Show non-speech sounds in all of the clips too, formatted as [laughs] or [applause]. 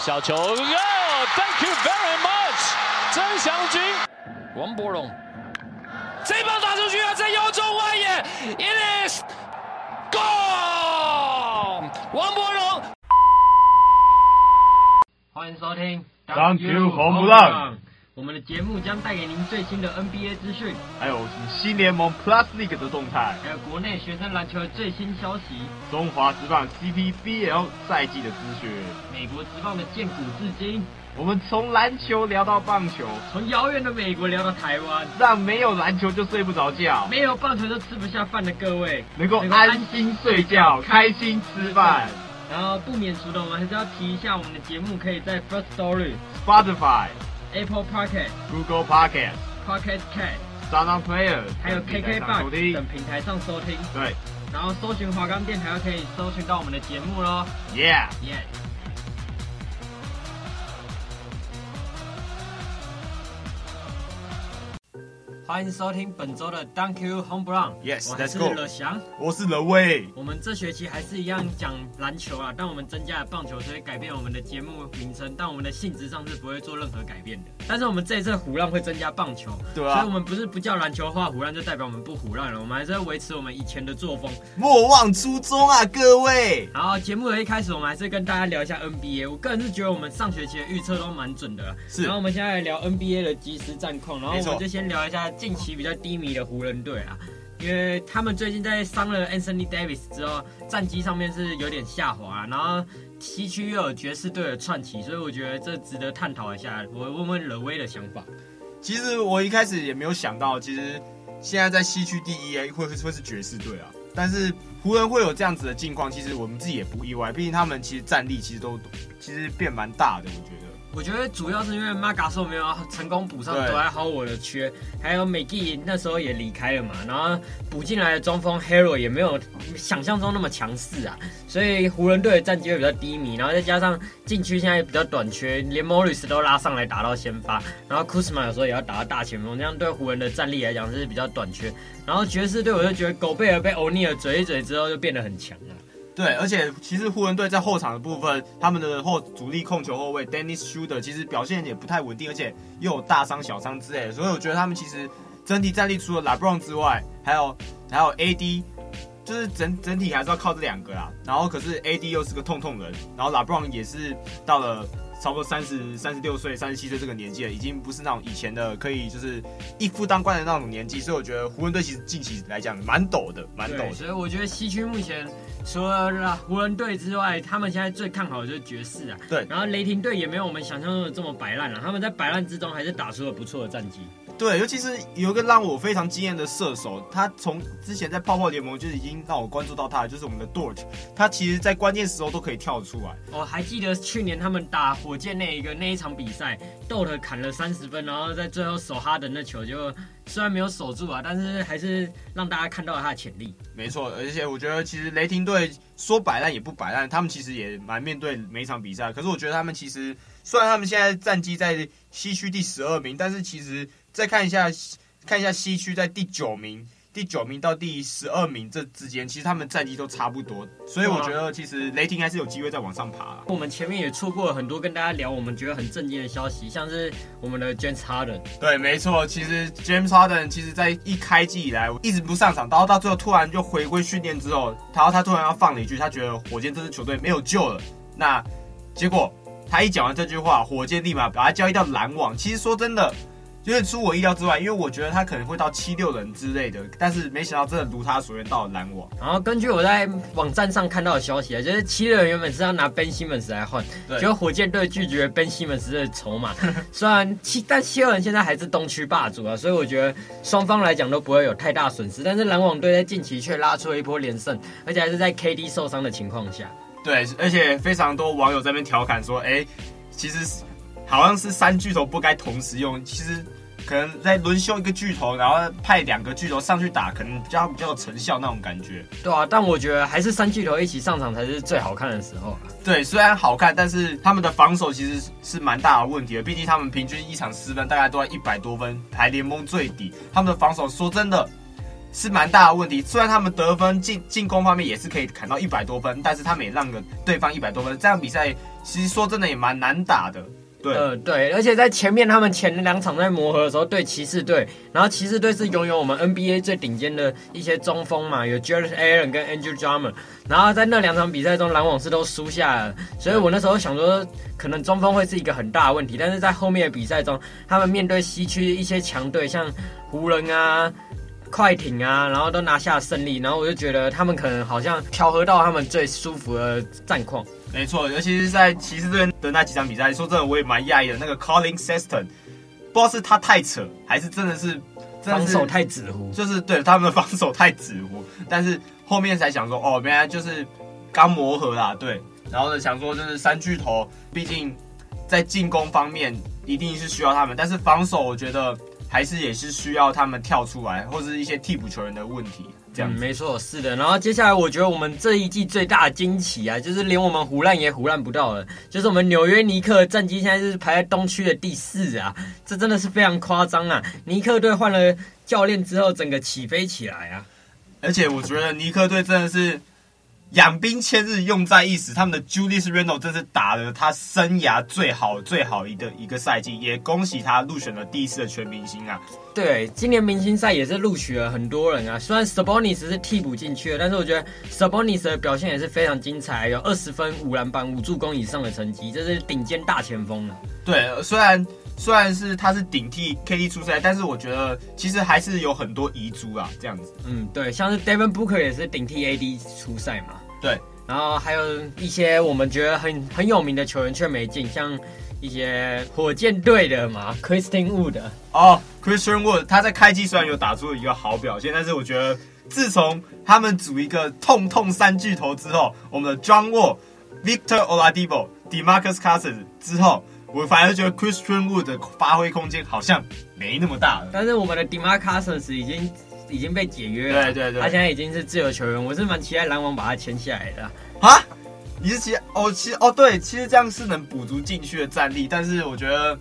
小球，Yo，Thank you very much，曾祥君，王博龙，这棒打出去啊，在腰中外野，It is gone，王博龙，欢迎收听，Thank you 红不让。我们的节目将带给您最新的 NBA 资讯，还有新联盟 Plus League 的动态，还有国内学生篮球的最新消息，中华职棒 CPBL 赛季的资讯，美国职棒的建古至今。我们从篮球聊到棒球，从遥远的美国聊到台湾，让没有篮球就睡不着觉，没有棒球就吃不下饭的各位。能够安心睡觉，开心吃饭。然后不免俗的，我们还是要提一下，我们的节目可以在 First Story、Spotify。Apple Podcast、Google Podcast、Pocket Cast、SoundPlayer，还有 KKBOX 等平台上收听。对，然后搜寻华冈电台，就可以搜寻到我们的节目喽。Yeah，Yeah。欢迎收听本周的 Dunk You Home Brown。Yes，我是乐翔，我是乐威。我们这学期还是一样讲篮球啊，但我们增加了棒球，所以改变我们的节目名称，但我们的性质上是不会做任何改变的。但是我们这一次胡浪会增加棒球，对啊，所以我们不是不叫篮球的话唬烂就代表我们不胡浪了，我们还是要维持我们以前的作风，莫忘初衷啊，各位。然后节目的一开始，我们还是跟大家聊一下 NBA。我个人是觉得我们上学期的预测都蛮准的，是。然后我们现在来聊 NBA 的即时战况，然后我们就先聊一下近期比较低迷的湖人队啊，因为他们最近在伤了 Anthony Davis 之后，战绩上面是有点下滑，然后西区又有爵士队的窜起，所以我觉得这值得探讨一下。我问问冷威的想法。其实我一开始也没有想到，其实现在在西区第一会会会是爵士队啊，但是湖人会有这样子的境况，其实我们自己也不意外，毕竟他们其实战力其实都其实变蛮大的，我觉得。我觉得主要是因为马卡索没有成功补上德莱豪我的缺，还有美季那时候也离开了嘛，然后补进来的中锋 Hero 也没有想象中那么强势啊，所以湖人队的战绩会比较低迷，然后再加上禁区现在比较短缺，连 Morris 都拉上来打到先发，然后 Kuzma 有时候也要打到大前锋，这样对湖人的战力来讲是比较短缺。然后爵士队我就觉得狗贝尔被欧尼尔嘴一嘴之后就变得很强了。对，而且其实湖人队在后场的部分，他们的后主力控球后卫 Dennis Schroeder 其实表现也不太稳定，而且又有大伤小伤之类的，所以我觉得他们其实整体战力除了 LeBron 之外，还有还有 AD，就是整整体还是要靠这两个啦。然后可是 AD 又是个痛痛人，然后 LeBron 也是到了差不多三十三十六岁、三十七岁这个年纪了，已经不是那种以前的可以就是一夫当关的那种年纪，所以我觉得湖人队其实近期来讲蛮陡的，蛮陡的。所以我觉得西区目前。除了湖人队之外，他们现在最看好的就是爵士啊。对，然后雷霆队也没有我们想象中的这么摆烂了，他们在摆烂之中还是打出了不错的战绩。对，尤其是有一个让我非常惊艳的射手，他从之前在泡泡联盟就已经让我关注到他，就是我们的 Dort，他其实在关键时候都可以跳出来。我还记得去年他们打火箭那一个那一场比赛，Dort 砍了三十分，然后在最后守哈登的球就。虽然没有守住啊，但是还是让大家看到了他的潜力。没错，而且我觉得其实雷霆队说摆烂也不摆烂，他们其实也蛮面对每一场比赛。可是我觉得他们其实虽然他们现在战绩在西区第十二名，但是其实再看一下看一下西区在第九名。第九名到第十二名这之间，其实他们战绩都差不多，所以我觉得其实雷霆还是有机会再往上爬。我们前面也错过了很多跟大家聊我们觉得很震惊的消息，像是我们的 James Harden。对，没错，其实 James Harden 其实在一开季以来一直不上场，然后到最后突然就回归训练之后，然后他突然要放了一句，他觉得火箭这支球队没有救了。那结果他一讲完这句话，火箭立马把他交易到篮网。其实说真的。有点出我意料之外，因为我觉得他可能会到七六人之类的，但是没想到真的如他所愿到了篮网。然后根据我在网站上看到的消息啊，就是七六人原本是要拿 Ben Simmons 来换，结果火箭队拒绝 Ben Simmons 的筹码。虽然七，但七六人现在还是东区霸主啊，所以我觉得双方来讲都不会有太大损失。但是篮网队在近期却拉出了一波连胜，而且还是在 KD 受伤的情况下。对，而且非常多网友在那边调侃说，哎，其实。好像是三巨头不该同时用，其实可能在轮休一个巨头，然后派两个巨头上去打，可能比较比较有成效那种感觉。对啊，但我觉得还是三巨头一起上场才是最好看的时候。对，虽然好看，但是他们的防守其实是蛮大的问题的。毕竟他们平均一场失分大概都在一百多分，排联盟最底。他们的防守说真的，是蛮大的问题。虽然他们得分进进攻方面也是可以砍到一百多分，但是他们也让个对方一百多分，这样比赛其实说真的也蛮难打的。对，呃，对，而且在前面他们前两场在磨合的时候，对骑士队，然后骑士队是拥有我们 NBA 最顶尖的一些中锋嘛，有 Jarrett Allen 跟 Andrew Drummond，然后在那两场比赛中，篮网是都输下了，所以我那时候想说，可能中锋会是一个很大的问题，但是在后面的比赛中，他们面对西区一些强队，像湖人啊。快艇啊，然后都拿下胜利，然后我就觉得他们可能好像调和到他们最舒服的战况。没错，尤其是在骑士队的那几场比赛，说真的我也蛮讶异的。那个 Collin Sexton，不知道是他太扯，还是真的是，真的是防守太纸糊，就是对他们的防守太纸糊。但是后面才想说，哦，原来就是刚磨合啦，对。然后呢，想说就是三巨头，毕竟在进攻方面一定是需要他们，但是防守我觉得。还是也是需要他们跳出来，或者是一些替补球员的问题，这样、嗯。没错，是的。然后接下来，我觉得我们这一季最大的惊奇啊，就是连我们胡烂也胡烂不到了，就是我们纽约尼克战绩现在是排在东区的第四啊，这真的是非常夸张啊！尼克队换了教练之后，整个起飞起来啊！而且我觉得尼克队真的是。养兵千日，用在一时。他们的 Julius Randle 真是打了他生涯最好最好一个一个赛季，也恭喜他入选了第一次的全明星啊！对，今年明星赛也是录取了很多人啊。虽然 Sabonis 是替补进去的，但是我觉得 Sabonis 的表现也是非常精彩，有二十分、五篮板、五助攻以上的成绩，这是顶尖大前锋了。对，虽然虽然是他是顶替 KD 出赛，但是我觉得其实还是有很多遗珠啊，这样子。嗯，对，像是 Devin Booker 也是顶替 AD 出赛嘛。对，然后还有一些我们觉得很很有名的球员却没进，像一些火箭队的嘛，Christian Wood 哦，Christian Wood，他在开季虽然有打出一个好表现，但是我觉得自从他们组一个痛痛三巨头之后，我们的 John Wall、Victor Oladipo、DeMarcus Cousins 之后，我反而觉得 Christian Wood 的发挥空间好像没那么大了。但是我们的 DeMarcus Cousins 已经。已经被解约了，对对对，他现在已经是自由球员，我是蛮期待篮网把他签下来的。啊？你是期哦？其实哦，对，其实这样是能补足禁区的战力，但是我觉得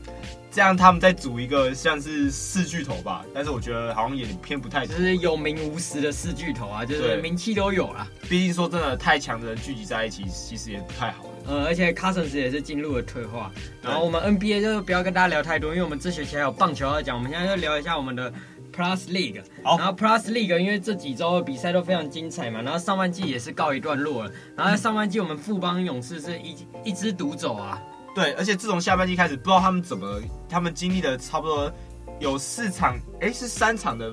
这样他们再组一个像是四巨头吧，但是我觉得好像也偏不太，就是有名无实的四巨头啊，就是名气都有了。毕竟说真的，太强的人聚集在一起，其实也不太好。呃，而且 Cousins 也是进入了退化。然后我们 NBA 就不要跟大家聊太多，因为我们这学期还有棒球要讲，我们现在就聊一下我们的。Plus League，然后 Plus League 因为这几周的比赛都非常精彩嘛，然后上半季也是告一段落了，然后在上半季我们富邦勇士是一一枝独走啊。对，而且自从下半季开始，不知道他们怎么，他们经历了差不多有四场，哎，是三场的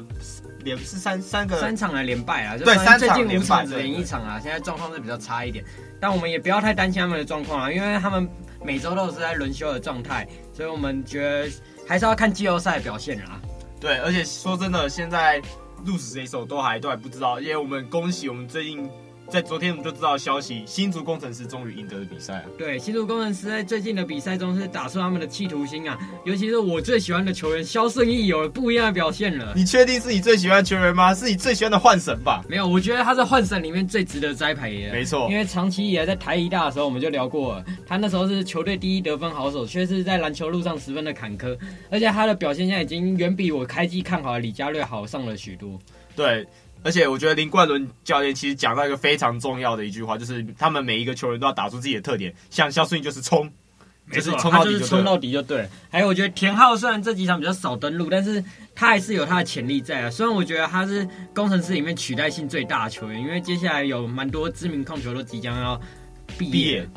连是三三个三场的连败啊，对，三场连败只连一场啊，现在状况是比较差一点，但我们也不要太担心他们的状况啊，因为他们每周都是在轮休的状态，所以我们觉得还是要看季后赛的表现啊。对，而且说真的，现在鹿死谁手都还都还不知道，因为我们恭喜我们最近。在昨天我们就知道消息，新竹工程师终于赢得了比赛啊。对，新竹工程师在最近的比赛中是打出他们的企图心啊，尤其是我最喜欢的球员肖胜义有了不一样的表现了。你确定是你最喜欢的球员吗？是你最喜欢的幻神吧？没有，我觉得他是幻神里面最值得栽培的。没错，因为长期以来在台一大的时候我们就聊过了，他那时候是球队第一得分好手，却是在篮球路上十分的坎坷，而且他的表现现在已经远比我开机看好的李佳瑞好上了许多。对。而且我觉得林冠伦教练其实讲到一个非常重要的一句话，就是他们每一个球员都要打出自己的特点，像肖顺议就是冲，就是冲到底就对了，冲到底就对了。还有我觉得田浩虽然这几场比较少登陆，但是他还是有他的潜力在啊。虽然我觉得他是工程师里面取代性最大的球员，因为接下来有蛮多知名控球都即将要毕业，毕业，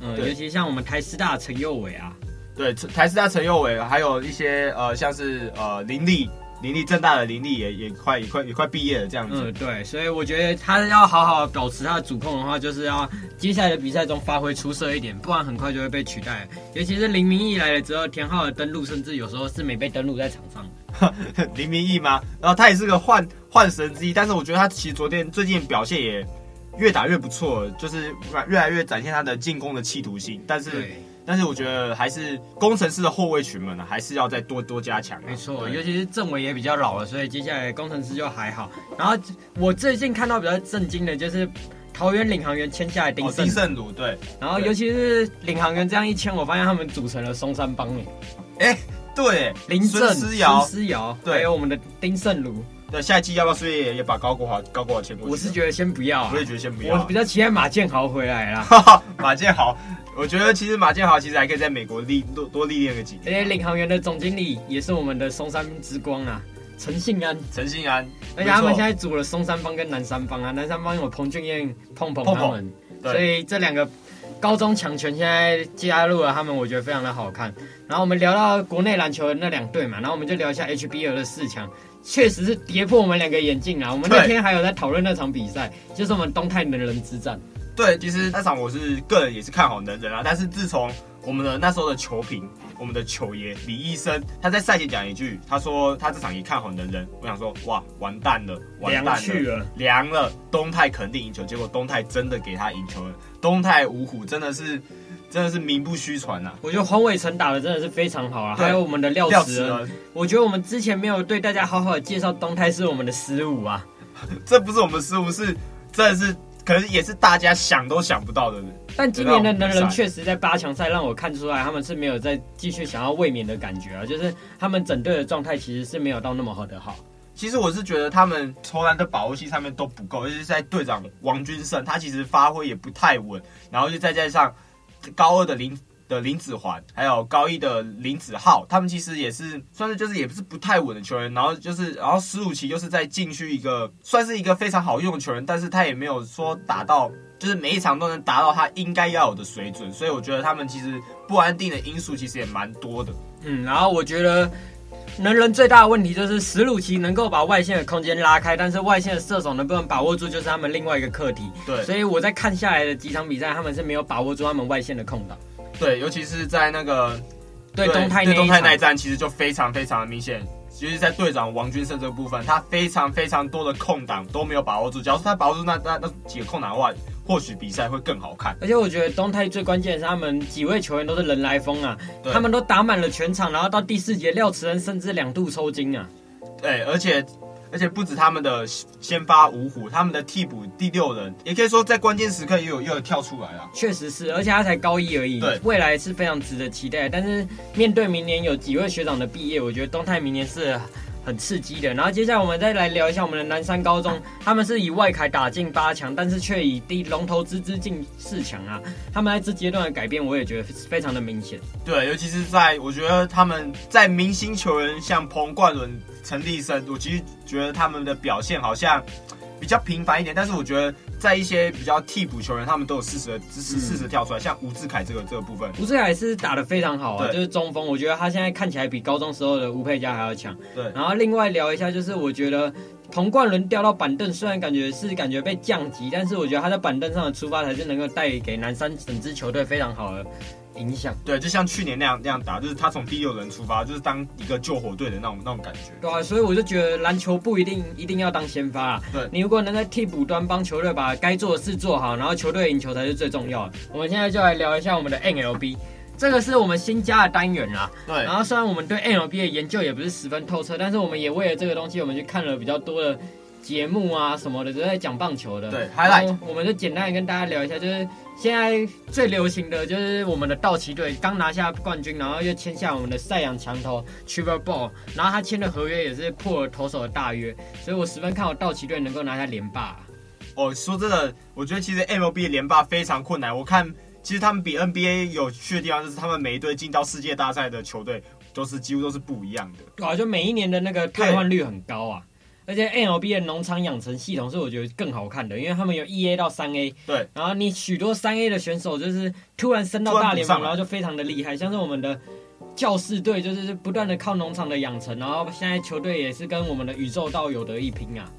嗯，尤其像我们台师大陈佑伟啊，对，台师大陈佑伟，还有一些呃像是呃林立。林立正大的林立也也快也快也快毕业了这样子。嗯，对，所以我觉得他要好好保持他的主控的话，就是要接下来的比赛中发挥出色一点，不然很快就会被取代。尤其是林明义来了之后，田浩的登录甚至有时候是没被登录在场上。林明义吗？然后他也是个换换神之一，但是我觉得他其实昨天最近表现也越打越不错，就是越来越展现他的进攻的企图心，但是。但是我觉得还是工程师的后卫群们呢，还是要再多多加强。没错，尤其是政委也比较老了，所以接下来工程师就还好。然后我最近看到比较震惊的就是桃园领航员签下来丁胜、哦、胜儒，对。然后尤其是领航员这样一签，我发现他们组成了松山帮诶。哎，对，[laughs] 林正、思瑶思尧，对，还有我们的丁胜儒。那，下一季要不要顺便也把高国华高国华签过去？我是觉得先不要啊，我也觉得先不要。我比较期待马建豪回来啦。[laughs] 马建豪，我觉得其实马建豪其实还可以在美国历多多历练个几年。而且领航员的总经理也是我们的松山之光啊，陈信安。陈信安，而且他们现在组了松山帮跟南山帮啊，南山帮有彭俊彦、碰碰他们，碰碰所以这两个。高中强权现在加入了他们，我觉得非常的好看。然后我们聊到国内篮球的那两队嘛，然后我们就聊一下 HBL 的四强，确实是跌破我们两个眼镜啊。我们那天还有在讨论那场比赛，就是我们东泰能人之战。对，其实那场我是个人也是看好能人啊，但是自从我们的那时候的球评，我们的球爷李医生他在赛前讲一句，他说他这场也看好能人。我想说哇，完蛋了，完蛋了，凉去了，凉了，东泰肯定赢球。结果东泰真的给他赢球了。东泰五虎真的是，真的是名不虚传呐！我觉得黄伟成打的真的是非常好啊，还有我们的廖慈恩，我觉得我们之前没有对大家好好的介绍东泰是我们的失误啊，[laughs] 这不是我们失误，是真的是可能也是大家想都想不到的。但今年的能人确实在八强赛让我看出来他们是没有再继续想要卫冕的感觉啊，就是他们整队的状态其实是没有到那么好的好。其实我是觉得他们投篮的把握性上面都不够，尤其是在队长王军胜，他其实发挥也不太稳，然后就再加上高二的林的林子环，还有高一的林子浩，他们其实也是算是就是也不是不太稳的球员，然后就是然后史鲁奇就是在禁区一个算是一个非常好用的球员，但是他也没有说打到就是每一场都能达到他应该要有的水准，所以我觉得他们其实不安定的因素其实也蛮多的。嗯，然后我觉得。能人最大的问题就是史鲁奇能够把外线的空间拉开，但是外线的射手能不能把握住，就是他们另外一个课题。对，所以我在看下来的几场比赛，他们是没有把握住他们外线的空档。对，尤其是在那个对东泰对东泰那一战，其实就非常非常的明显。其实，在队长王军胜这个部分，他非常非常多的空档都没有把握住。假如说他把握住那那那几个空档的话，或许比赛会更好看。而且我觉得东泰最关键的是他们几位球员都是人来疯啊，他们都打满了全场，然后到第四节廖慈恩甚至两度抽筋啊。对，而且而且不止他们的先发五虎，他们的替补第六人也可以说在关键时刻也有又有跳出来了。确实是，而且他才高一而已，对，未来是非常值得期待。但是面对明年有几位学长的毕业，我觉得东泰明年是。很刺激的，然后接下来我们再来聊一下我们的南山高中，他们是以外凯打进八强，但是却以低龙头之姿进四强啊。他们在这阶段的改变，我也觉得非常的明显。对，尤其是在我觉得他们在明星球员像彭冠伦、陈立生，我其实觉得他们的表现好像比较平凡一点，但是我觉得。在一些比较替补球员，他们都有适时的适时适时跳出来，像吴志凯这个这个部分，吴志凯是打的非常好啊，就是中锋，我觉得他现在看起来比高中时候的吴佩嘉还要强。对，然后另外聊一下，就是我觉得童冠伦掉到板凳，虽然感觉是感觉被降级，但是我觉得他在板凳上的出发才是能够带给南山整支球队非常好的。影响对，就像去年那样那样打，就是他从第六人出发，就是当一个救火队的那种那种感觉。对啊，所以我就觉得篮球不一定一定要当先发啊。对，你如果能在替补端帮球队把该做的事做好，然后球队赢球才是最重要的。我们现在就来聊一下我们的 NLB 这个是我们新加的单元啦。对，然后虽然我们对 MLB 的研究也不是十分透彻，但是我们也为了这个东西，我们去看了比较多的节目啊什么的，都在讲棒球的。对，highlight，我们就简单的跟大家聊一下，就是。现在最流行的就是我们的道奇队刚拿下冠军，然后又签下我们的赛扬强投 Trevor Ball，然后他签的合约也是破了投手的大约，所以我十分看好道奇队能够拿下连霸。哦，说真的，我觉得其实 MLB 连霸非常困难。我看其实他们比 NBA 有趣的地方就是他们每一队进到世界大赛的球队都是几乎都是不一样的。对啊，就每一年的那个汰换率很高啊。而且 MLB 的农场养成系统是我觉得更好看的，因为他们有一 A 到三 A，对，然后你许多三 A 的选手就是突然升到大联盟，然后就非常的厉害，像是我们的教士队就是不断的靠农场的养成，然后现在球队也是跟我们的宇宙道有得一拼啊。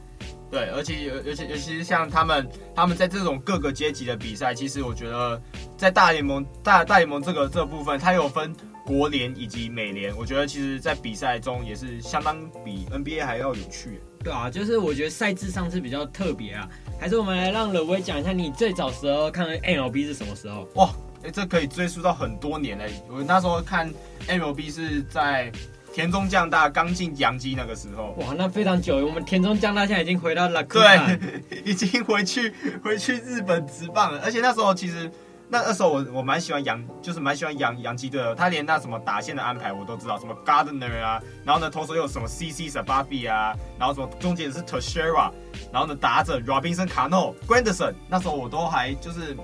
对，而且尤尤其尤其是像他们他们在这种各个阶级的比赛，其实我觉得在大联盟大大联盟这个这个部分，它有分。国联以及美联，我觉得其实，在比赛中也是相当比 NBA 还要有趣。对啊，就是我觉得赛制上是比较特别啊。还是我们来让乐威讲一下，你最早时候看 MLB 是什么时候？哇，哎、欸，这可以追溯到很多年嘞。我那时候看 MLB 是在田中将大刚进洋基那个时候。哇，那非常久。我们田中将大现在已经回到了，对，[laughs] 已经回去回去日本职棒了。而且那时候其实。那那时候我我蛮喜欢洋，就是蛮喜欢洋洋基队的。他连那什么打线的安排我都知道，什么 Gardner 啊，然后呢投手又有什么 CC Sabathia 啊，然后什么中间是 t e s h e r a 然后呢打者 Robinson Cano Granderson，那时候我都还就是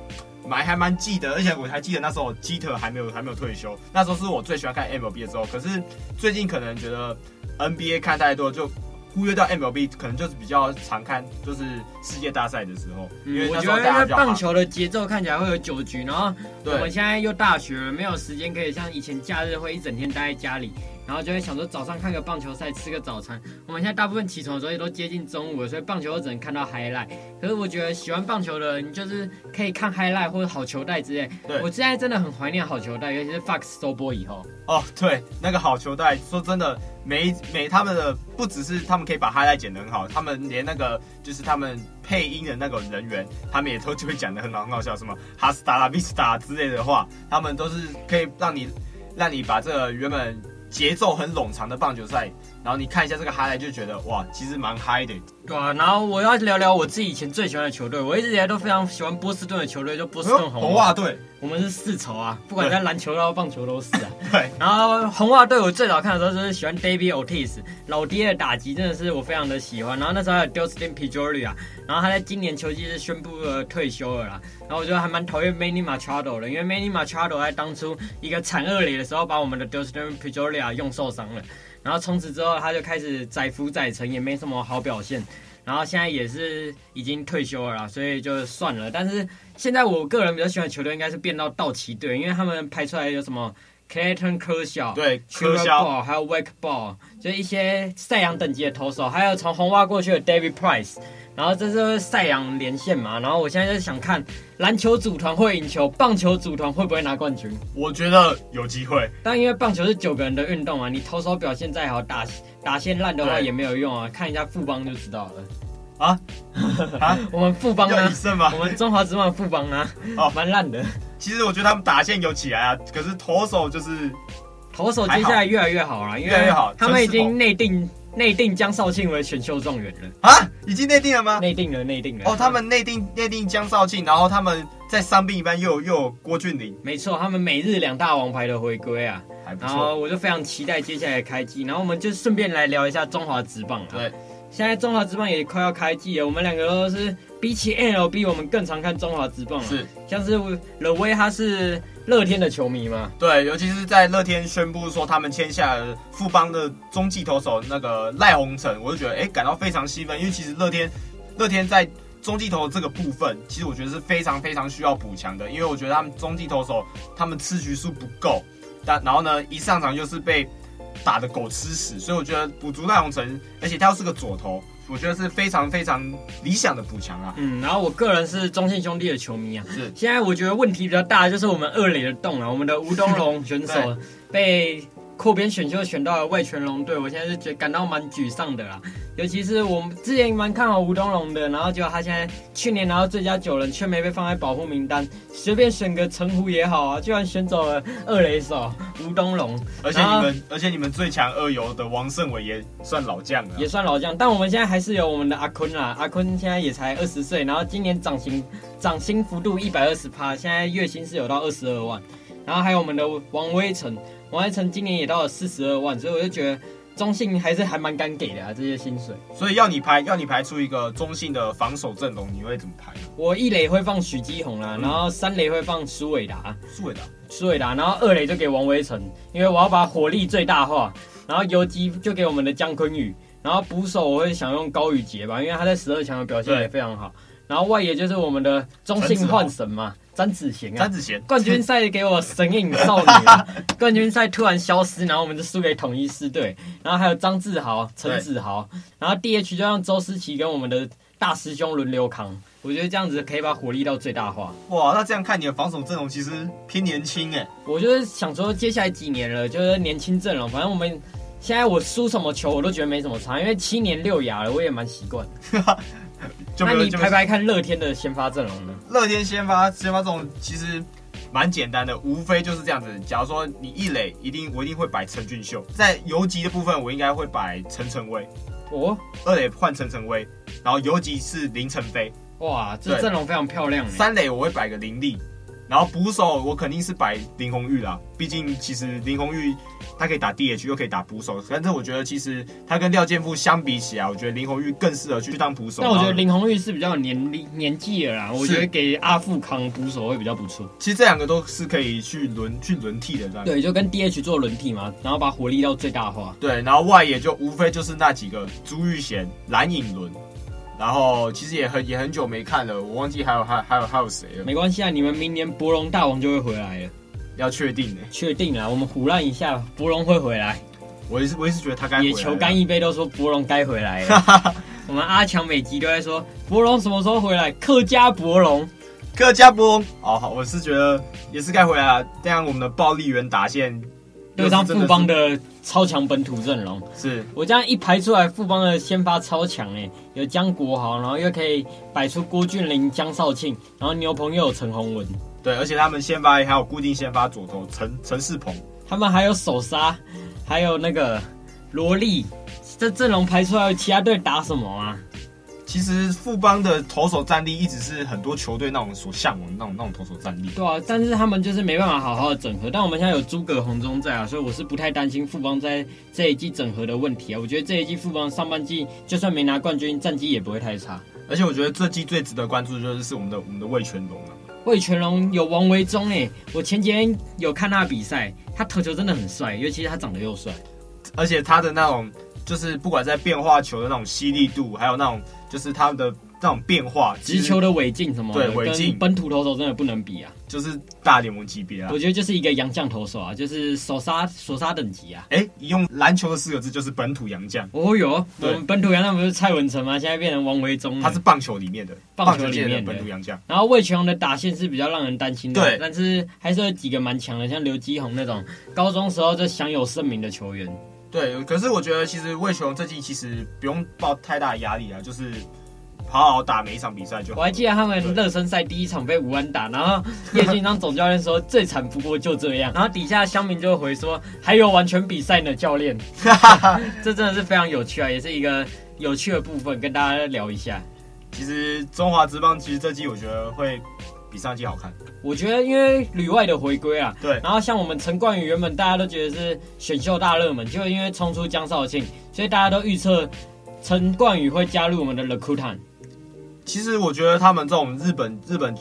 蛮还蛮记得，而且我还记得那时候基特还没有还没有退休，那时候是我最喜欢看 MLB 的时候。可是最近可能觉得 NBA 看太多就。忽略掉 MLB，可能就是比较常看，就是世界大赛的时候。嗯、因为我觉得棒球的节奏看起来会有九局，然后我们现在又大学了，没有时间可以像以前假日会一整天待在家里。然后就会想说早上看个棒球赛，吃个早餐。我们现在大部分起床的时候也都接近中午了，所以棒球都只能看到 highlight。可是我觉得喜欢棒球的人，就是可以看 highlight 或者好球带之类。对，我现在真的很怀念好球带，尤其是 Fox 收播以后。哦，对，那个好球带，说真的，每每他们的不只是他们可以把 highlight 剪得很好，他们连那个就是他们配音的那个人员，他们也都就会讲得很好很好笑，什么 Hasta la vista 之类的话，他们都是可以让你让你把这个原本。节奏很冗长的棒球赛，然后你看一下这个 highlight 就觉得哇，其实蛮嗨的。对啊，然后我要聊聊我自己以前最喜欢的球队，我一直以来都非常喜欢波士顿的球队，就波士顿红红袜队。我们是世仇啊，不管在篮球到棒球都是啊。对。然后红袜队我最早看的时候就是喜欢 David Ortiz，老爹的打击真的是我非常的喜欢。然后那时候还有 Dustin Pedroia，然后他在今年球季是宣布了退休了啦。然后我觉得还蛮讨厌 Manny Machado 的，因为 Manny Machado 在当初一个惨二垒的时候把我们的 Dustin Pedroia 用受伤了，然后从此之后他就开始载浮载沉，也没什么好表现。然后现在也是已经退休了啦，所以就算了。但是现在我个人比较喜欢的球队应该是变到道奇队，因为他们拍出来有什么 Clayton Kershaw，对，Kershaw，还有 Wake Ball，就是一些赛扬等级的投手，还有从红袜过去的 David Price。然后这是赛扬连线嘛，然后我现在就想看篮球组团会赢球，棒球组团会不会拿冠军？我觉得有机会，但因为棒球是九个人的运动啊，你投手表现再好，打打线烂的话也没有用啊，看一下富邦就知道了。啊 [laughs] 啊！我们富邦呢？我们中华职棒富邦啊？哦，蛮烂的。其实我觉得他们打线有起来啊，可是投手就是投手接下来越来越好了，越来越好，他们已经内定。内定江少庆为选秀状元了啊？已经内定了吗？内定了，内定了。哦，他们内定内定江少庆，然后他们在伤病一般又有又有郭俊麟。没错，他们每日两大王牌的回归啊，还不错。然后我就非常期待接下来的开机，然后我们就顺便来聊一下中华职棒啊。对，现在中华职棒也快要开季了，我们两个都是比起 MLB，我们更常看中华职棒啊。是，像是乐威他是。乐天的球迷嘛？对，尤其是在乐天宣布说他们签下富邦的中继投手那个赖鸿成，我就觉得哎，感到非常兴奋，因为其实乐天，乐天在中继投的这个部分，其实我觉得是非常非常需要补强的，因为我觉得他们中继投手他们吃局数不够，但然后呢，一上场就是被打的狗吃屎，所以我觉得补足赖鸿成，而且他又是个左投。我觉得是非常非常理想的补强啊。嗯，然后我个人是中信兄弟的球迷啊。是。现在我觉得问题比较大的就是我们二垒的洞啊，我们的吴东龙选手 [laughs] 被。扩编选秀选到了魏全龙队，我现在是觉感到蛮沮丧的啦。尤其是我们之前蛮看好吴东龙的，然后结果他现在去年拿到最佳九人，却没被放在保护名单。随便选个陈湖也好啊，居然选走了二垒手吴东龙。而且你们，而且你们最强二游的王胜伟也算老将了，也算老将。但我们现在还是有我们的阿坤啦，阿坤现在也才二十岁，然后今年涨薪涨薪幅度一百二十趴，现在月薪是有到二十二万。然后还有我们的王威成。王爱成今年也到了四十二万，所以我就觉得中信还是还蛮敢给的啊，这些薪水。所以要你排，要你排出一个中信的防守阵容，你会怎么排？我一垒会放许基宏啦，嗯、然后三垒会放苏伟达，苏伟达，苏伟达，然后二垒就给王威成，因为我要把火力最大化。然后游击就给我们的姜坤宇，然后捕手我会想用高宇杰吧，因为他在十二强的表现也非常好。然后外野就是我们的中信幻神嘛。詹子贤啊，詹子贤，冠军赛给我神隐少女，[laughs] 冠军赛突然消失，然后我们就输给统一师队，然后还有张志豪、陈子豪，然后 DH 就让周思齐跟我们的大师兄轮流扛，我觉得这样子可以把火力到最大化。哇，那这样看你的防守阵容其实偏年轻哎，我就是想说接下来几年了，就是年轻阵容，反正我们现在我输什么球我都觉得没什么差，因为七年六牙了，我也蛮习惯。[laughs] 那你排排看乐天的先发阵容呢？乐天先发先发阵容其实蛮简单的，无非就是这样子。假如说你一垒一定我一定会摆陈俊秀，在游击的部分我应该会摆陈晨威。哦，二垒换陈晨威，然后游击是林晨飞。哇，这阵容非常漂亮。三垒我会摆个林立。然后捕手我肯定是摆林红玉啦，毕竟其实林红玉他可以打 DH 又可以打捕手，反正我觉得其实他跟廖健富相比起来，我觉得林红玉更适合去当捕手。但我觉得林红玉是比较有年龄年纪了啦，我觉得给阿富康捕手会比较不错。其实这两个都是可以去轮去轮替的，这样。对，就跟 DH 做轮替嘛，然后把火力到最大化。对，然后外野就无非就是那几个朱玉贤、蓝影伦。然后其实也很也很久没看了，我忘记还有还还有还有谁了。没关系啊，你们明年博龙大王就会回来了，要确定呢？确定啊，我们胡乱一下，博龙会回来。我也是我也是觉得他该回来。野球干一杯都说博龙该回来了。[laughs] 我们阿强每集都在说博龙什么时候回来？客家博龙，客家博龙。哦，好，我是觉得也是该回来了。这样我们的暴力员打线。对上富邦的超强本土阵容，是。我这样一排出来，富邦的先发超强哎，有江国豪，然后又可以摆出郭俊麟、江少庆，然后牛棚又有陈宏文，对，而且他们先发还有固定先发左投陈陈世鹏，他们还有首杀，还有那个罗莉，这阵容排出来，其他队打什么啊？其实富邦的投手战力一直是很多球队那种所向往的那种那种投手战力。对啊，但是他们就是没办法好好的整合。但我们现在有诸葛红中在啊，所以我是不太担心富邦在这一季整合的问题啊。我觉得这一季富邦上半季就算没拿冠军，战绩也不会太差。而且我觉得这季最值得关注的就是是我们的我们的魏全龙啊。魏全龙有王维中哎，我前几天有看他的比赛，他投球真的很帅，尤其是他长得又帅，而且他的那种就是不管在变化球的那种犀利度，还有那种。就是他的这种变化，直球的尾劲什么，对，尾劲，本土投手真的不能比啊，就是大联盟级别啊。我觉得就是一个洋将投手啊，就是首杀首杀等级啊。哎、欸，用篮球的四个字就是本土洋将。哦哟，我们本土洋将不是蔡文成吗？现在变成王维忠了。他是棒球里面的棒球里面的本土洋将。然后魏全龙的打线是比较让人担心的，对，但是还是有几个蛮强的，像刘基宏那种高中时候就享有盛名的球员。对，可是我觉得其实味全龙这季其实不用抱太大的压力啊，就是。好好打每一场比赛就好。我还记得他们热身赛第一场被吴安打，然后叶军当总教练说最惨不过就这样，然后底下乡民就会回说还有完全比赛呢，教练。[laughs] 这真的是非常有趣啊，也是一个有趣的部分，跟大家聊一下。其实中华职棒其实这季我觉得会比上季好看。我觉得因为旅外的回归啊，对。然后像我们陈冠宇原本大家都觉得是选秀大热门，就因为冲出江少庆，所以大家都预测陈冠宇会加入我们的 Rakuten。其实我觉得他们这种日本日本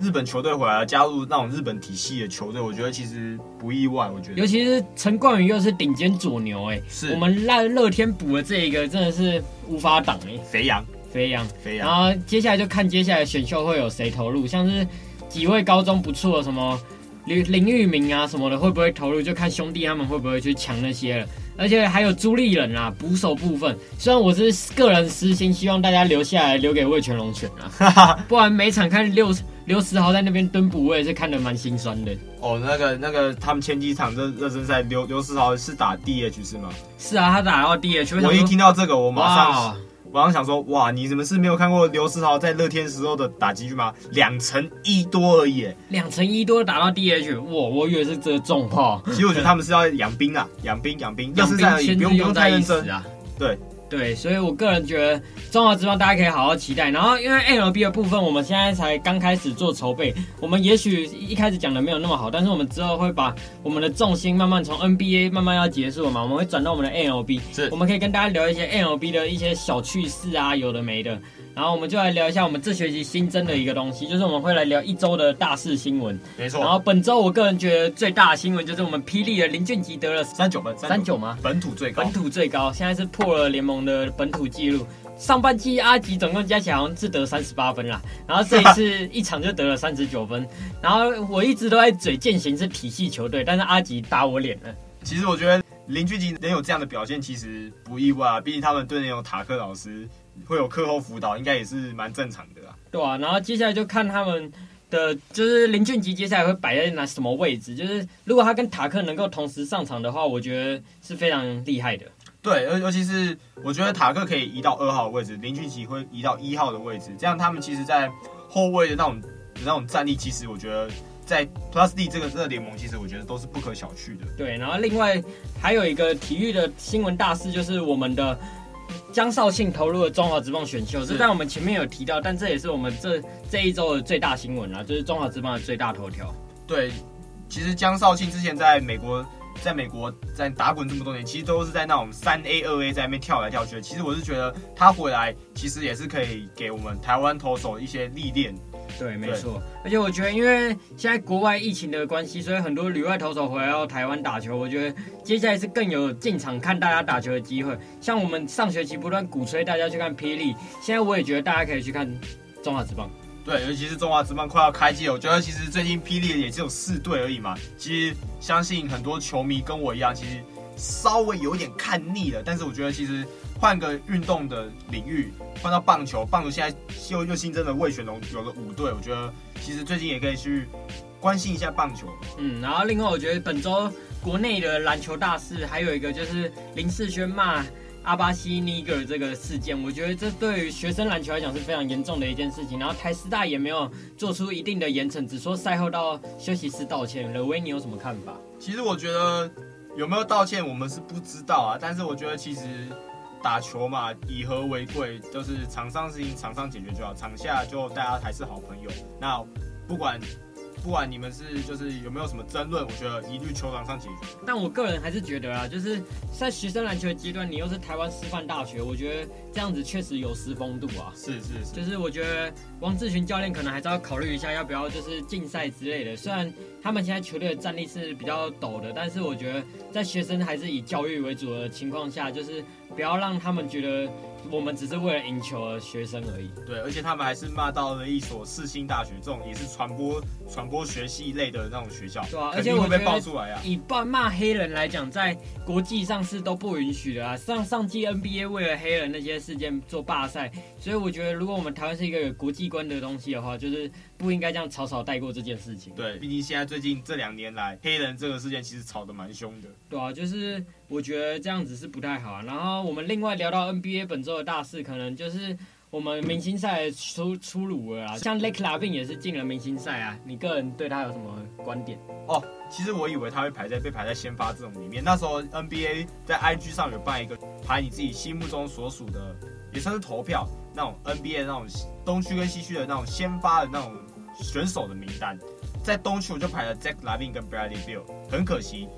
日本球队回来加入那种日本体系的球队，我觉得其实不意外。我觉得，尤其是陈冠宇又是顶尖左牛，哎，是我们乐乐天补的这一个真的是无法挡哎，肥羊肥羊肥羊。然后接下来就看接下来选秀会有谁投入，像是几位高中不错的什么林林玉明啊什么的会不会投入，就看兄弟他们会不会去抢那些了。而且还有朱立人啊，捕手部分，虽然我是个人私心，希望大家留下来留给魏全龙选啊，[laughs] 不然每场看刘刘时豪在那边蹲捕，我也是看得蛮心酸的。哦，那个那个，他们前几场热热身赛，刘刘时豪是打 DH 是吗？是啊，他打到 DH。我一听到这个，我马上。我刚想说，哇，你怎么是没有看过刘思豪在乐天时候的打击率吗？两成一多而已，两成一多打到 DH，哇，我以为是这个重炮。其实我觉得他们是要养兵啊，养兵养兵，[laughs] 养兵千日用太认真啊，对。对，所以我个人觉得中华之光大家可以好好期待。然后因为 MLB 的部分，我们现在才刚开始做筹备，我们也许一开始讲的没有那么好，但是我们之后会把我们的重心慢慢从 NBA 慢慢要结束了嘛，我们会转到我们的 MLB，是，我们可以跟大家聊一些 MLB 的一些小趣事啊，有的没的。然后我们就来聊一下我们这学期新增的一个东西，就是我们会来聊一周的大事新闻。没错。然后本周我个人觉得最大的新闻就是我们霹雳的林俊杰得了三九分，三九吗？本土最高，本土最高，现在是破了联盟的本土纪录。上半季阿吉总共加起来好像是得三十八分啦，[laughs] 然后这一次一场就得了三十九分。然后我一直都在嘴践行是体系球队，但是阿吉打我脸了。其实我觉得林俊杰能有这样的表现，其实不意外啊，毕竟他们队内有塔克老师。会有课后辅导，应该也是蛮正常的啦。对啊，然后接下来就看他们的，就是林俊杰接下来会摆在哪什么位置？就是如果他跟塔克能够同时上场的话，我觉得是非常厉害的。对，尤尤其是我觉得塔克可以移到二号的位置，林俊杰会移到一号的位置，这样他们其实在后卫的那种的那种战力，其实我觉得在 Plus D 这个这个联盟，其实我觉得都是不可小觑的。对，然后另外还有一个体育的新闻大事，就是我们的。江绍庆投入了中华职棒选秀，是在我们前面有提到，但这也是我们这这一周的最大新闻啦，就是中华职棒的最大头条。对，其实江绍庆之前在美国，在美国在打滚这么多年，其实都是在那种三 A、二 A 在那边跳来跳去。其实我是觉得他回来，其实也是可以给我们台湾投手一些历练。对，没错。而且我觉得，因为现在国外疫情的关系，所以很多旅外投手回来到台湾打球。我觉得接下来是更有进场看大家打球的机会。像我们上学期不断鼓吹大家去看霹雳，现在我也觉得大家可以去看中华职棒。对，尤其是中华职棒快要开季了，我觉得其实最近霹雳也只有四队而已嘛。其实相信很多球迷跟我一样，其实稍微有点看腻了。但是我觉得其实。换个运动的领域，换到棒球，棒球现在又又新增了魏全龙，有了五队，我觉得其实最近也可以去关心一下棒球。嗯，然后另外我觉得本周国内的篮球大事还有一个就是林世轩骂阿巴西尼格尔这个事件，我觉得这对于学生篮球来讲是非常严重的一件事情。然后台师大也没有做出一定的严惩，只说赛后到休息室道歉。刘威，你有什么看法？其实我觉得有没有道歉，我们是不知道啊。但是我觉得其实。打球嘛，以和为贵，就是场上事情场上解决就好，场下就大家还是好朋友。那不管。不管你们是就是有没有什么争论，我觉得一律球场上解决。但我个人还是觉得啊，就是在学生篮球的阶段，你又是台湾师范大学，我觉得这样子确实有失风度啊。是是是，就是我觉得王志群教练可能还是要考虑一下，要不要就是竞赛之类的。虽然他们现在球队的战力是比较陡的，但是我觉得在学生还是以教育为主的情况下，就是不要让他们觉得。我们只是为了赢球而学生而已。对，而且他们还是骂到了一所四星大学，这种也是传播传播学系类的那种学校。对啊，而且会被爆出来啊。以骂骂黑人来讲，在国际上是都不允许的啊。上上季 NBA 为了黑人那些事件做罢赛，所以我觉得如果我们台湾是一个有国际观的东西的话，就是。不应该这样草草带过这件事情。对，毕竟现在最近这两年来，黑人这个事件其实吵得蛮凶的。对啊，就是我觉得这样子是不太好啊。然后我们另外聊到 NBA 本周的大事，可能就是我们明星赛出出炉了啊。像 Zach LaVine 也是进了明星赛啊。你个人对他有什么观点？哦，其实我以为他会排在被排在先发这种里面。那时候 NBA 在 IG 上有办一个排你自己心目中所属的，也算是投票那种 NBA 那种东区跟西区的那种先发的那种。选手的名单，在东区我就排了 Jack LaVine 跟 Bradley Beal，很可惜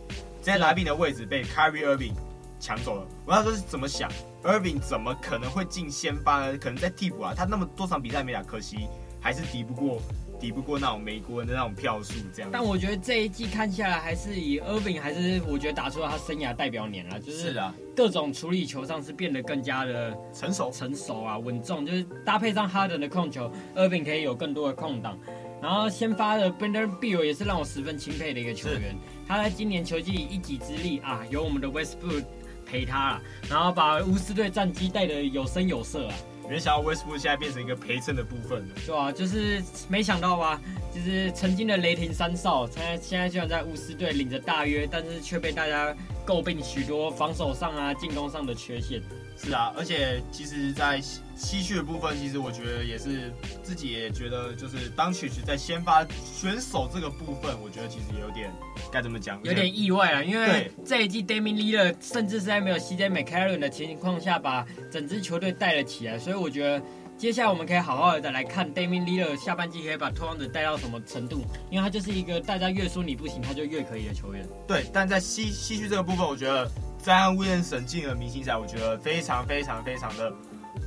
，Jack LaVine 的位置被 Kyrie Irving 抢走了。我那时候是怎么想，Irving 怎么可能会进先发呢？可能在替补啊，他那么多场比赛没打，可惜还是敌不过。抵不过那种美国人的那种票数，这样。但我觉得这一季看下来，还是以 Irving 还是我觉得打出了他生涯代表年了，就是各种处理球上是变得更加的成熟、成熟啊，稳重。就是搭配上 Harden 的控球，Irving 可以有更多的空档。然后先发的 Bradley Beal 也是让我十分钦佩的一个球员。他在今年球季一己之力啊，有我们的 Westbrook 陪他了，然后把巫师队战绩带得有声有色啊。没想到 Westbrook 现在变成一个陪衬的部分了，对啊，就是没想到吧，就是曾经的雷霆三少，他现在居然在巫师队领着大约，但是却被大家诟病许多防守上啊、进攻上的缺陷。是啊，而且其实，在西区的部分，其实我觉得也是自己也觉得，就是当曲曲在先发选手这个部分，我觉得其实有点该怎么讲，有点意外啊，因为这一季 Damian Lillard 甚至是在没有 CJ McCarron 的情况下，把整支球队带了起来，所以我觉得接下来我们可以好好的来看 Damian Lillard 下半季可以把拓荒者带到什么程度，因为他就是一个大家越说你不行，他就越可以的球员。对，但在西西区这个部分，我觉得。Zion Williamson 进了明星赛，我觉得非常非常非常的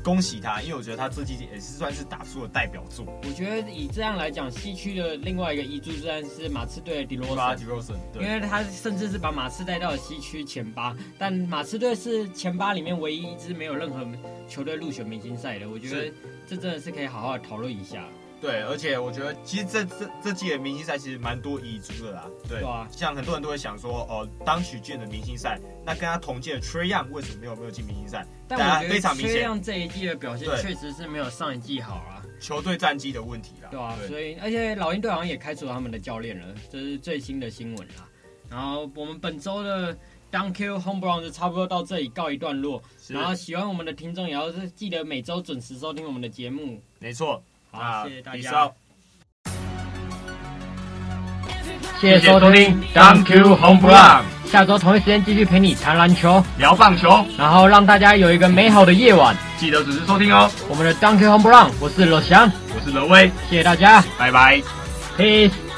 恭喜他，因为我觉得他这季也是算是打出了代表作。我觉得以这样来讲，西区的另外一个遗珠自然是马刺队的迪罗森，迪罗森因为他甚至是把马刺带到了西区前八，但马刺队是前八里面唯一一支没有任何球队入选明星赛的。我觉得这真的是可以好好讨论一下。对，而且我觉得其实这这这季的明星赛其实蛮多遗珠的啦。对，对啊，像很多人都会想说，哦，当曲进的明星赛，那跟他同届的 Trae Young 为什么没有没有进明星赛？但我觉得 Trae Young 这一季的表现确实是没有上一季好啊。球队战绩的问题啦。对啊，对所以而且老鹰队好像也开除了他们的教练了，这是最新的新闻啦。然后我们本周的 Dunk Home Run 就差不多到这里告一段落。然后喜欢我们的听众也要是记得每周准时收听我们的节目。没错。好，谢谢大家。谢谢收听，Thank you，Home Run。下周同一时间继续陪你谈篮球、聊棒球，然后让大家有一个美好的夜晚。记得准时收听哦。我们的 Thank You Home Run，我是罗翔，我是罗威，谢谢大家，拜拜，Peace。